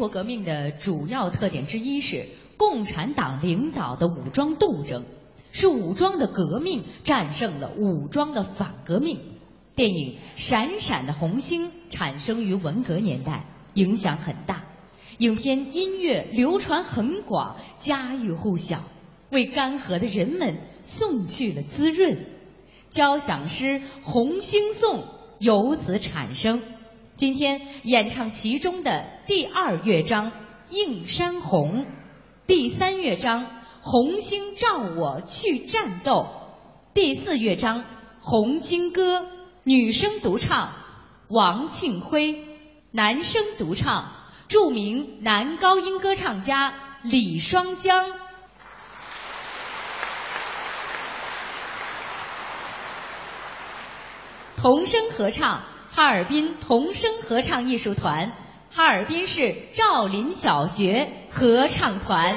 国革命的主要特点之一是共产党领导的武装斗争，是武装的革命战胜了武装的反革命。电影《闪闪的红星》产生于文革年代，影响很大。影片音乐流传很广，家喻户晓，为干涸的人们送去了滋润。交响诗《红星颂》由此产生。今天演唱其中的第二乐章《映山红》，第三乐章《红星照我去战斗》，第四乐章《红星歌》，女声独唱王庆辉，男声独唱著名男高音歌唱家李双江。童声合唱。哈尔滨童声合唱艺术团，哈尔滨市赵林小学合唱团。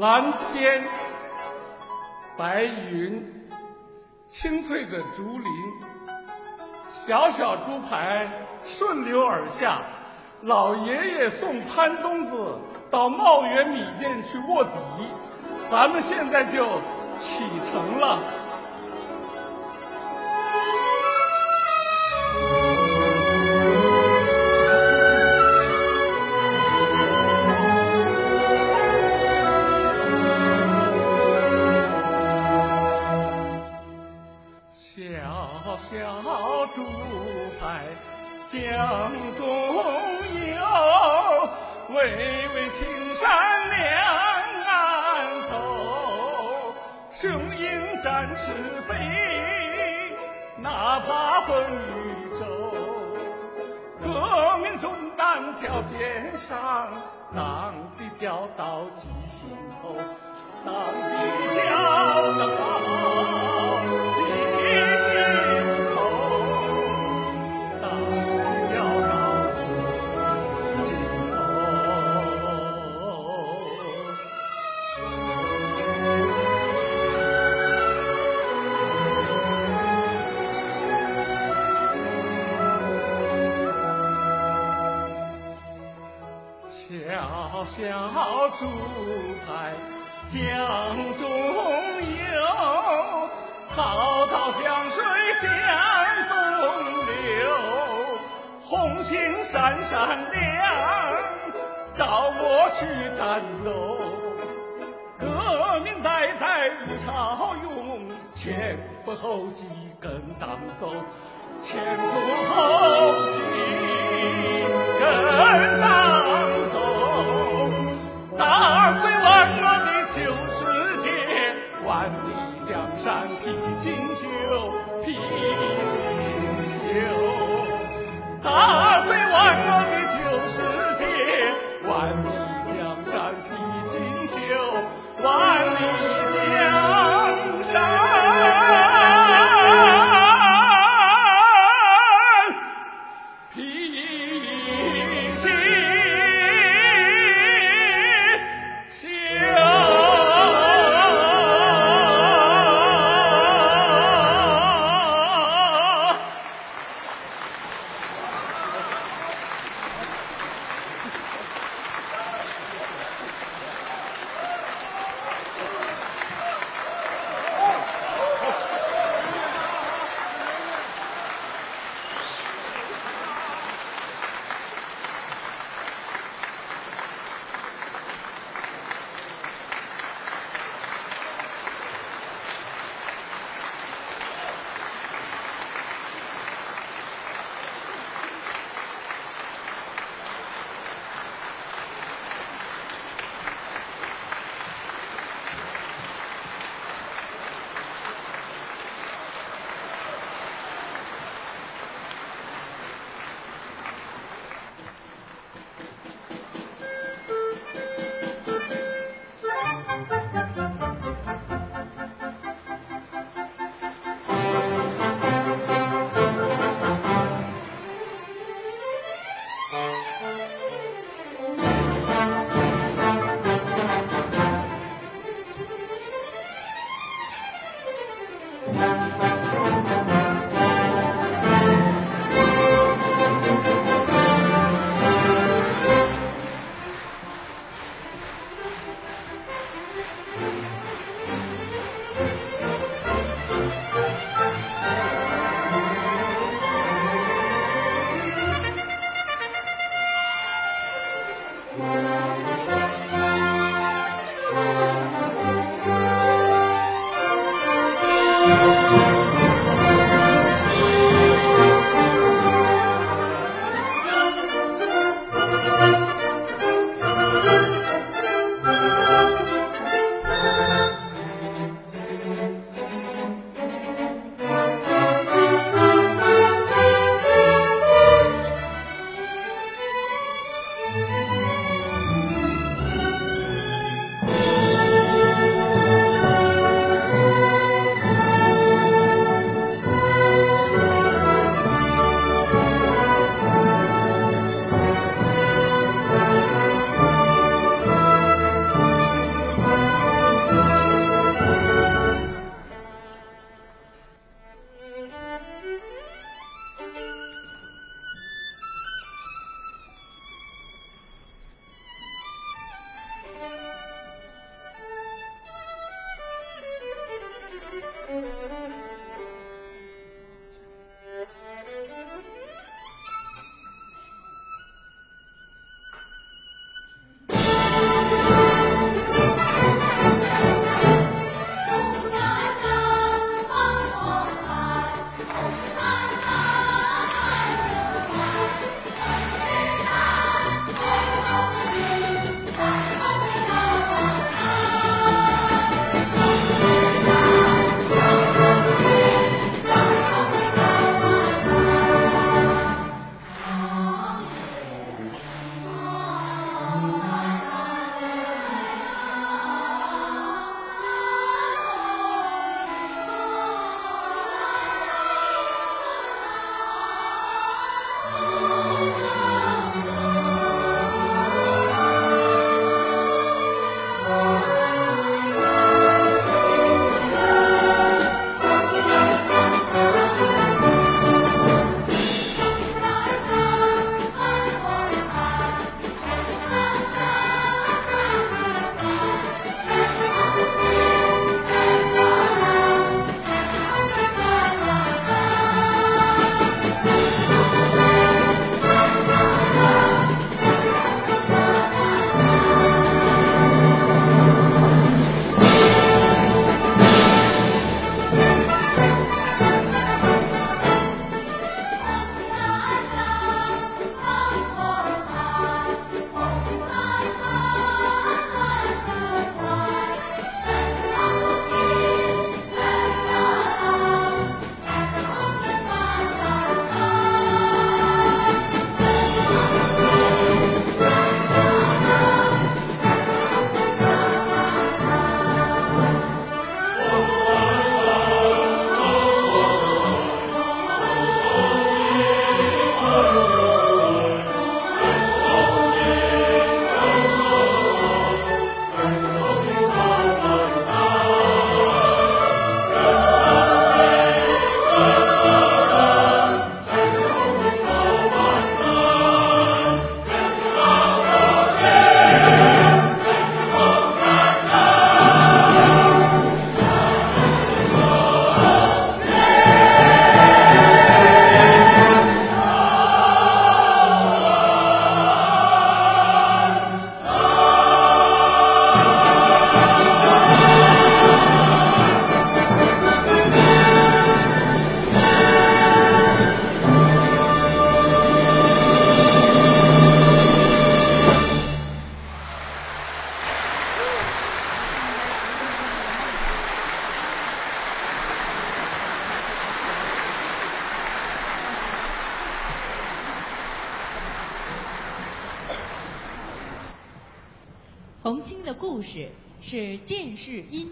蓝天、白云、青翠的竹林，小小猪排顺流而下。老爷爷送潘东子到茂源米店去卧底，咱们现在就启程了。江中游，巍巍青山两岸走，雄鹰展翅飞，哪怕风雨骤。革命重担挑肩上，党的教导记心头，党的教导。小小竹排江中游滔滔江水向东流红星闪闪亮照我去战斗革命代代如潮涌前赴后继跟党走前赴后继跟党打碎万年的旧世界，万里江山披锦绣。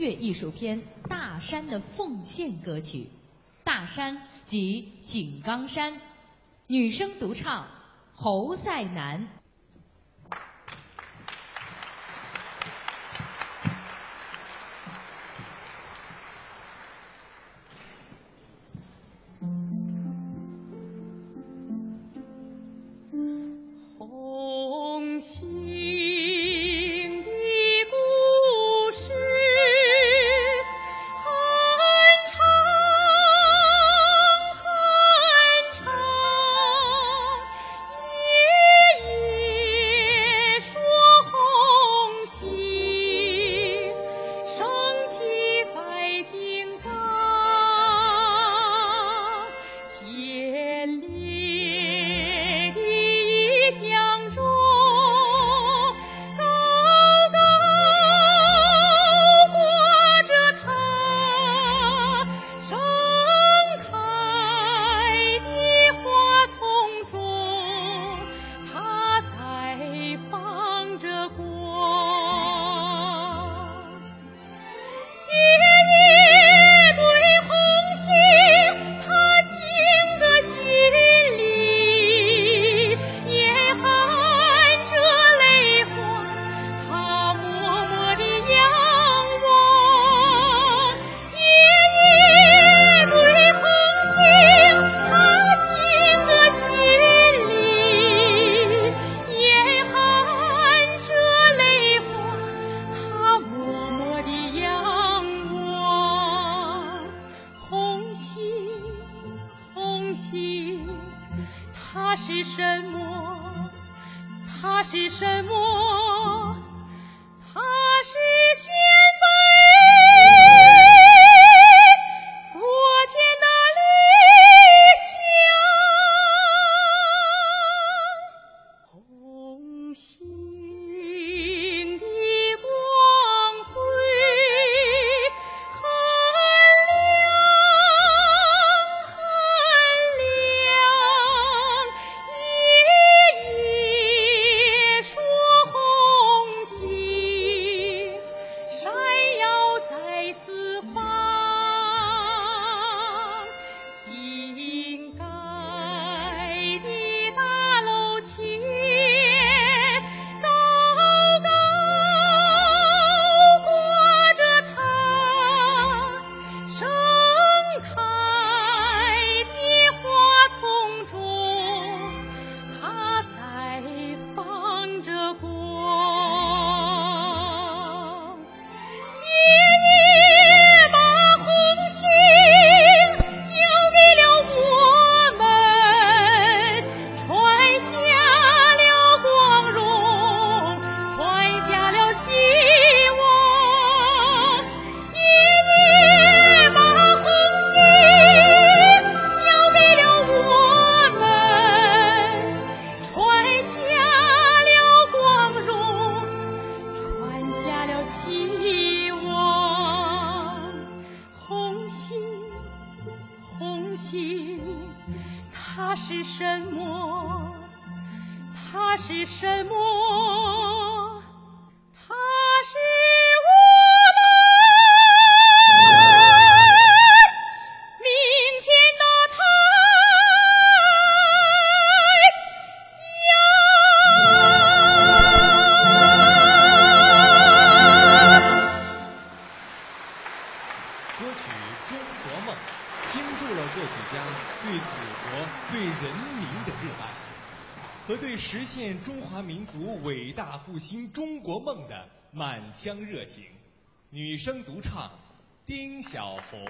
乐艺术片《大山的奉献》歌曲，大山即井冈山，女生独唱侯赛南。它是什么？满腔热情，女生独唱，丁小红。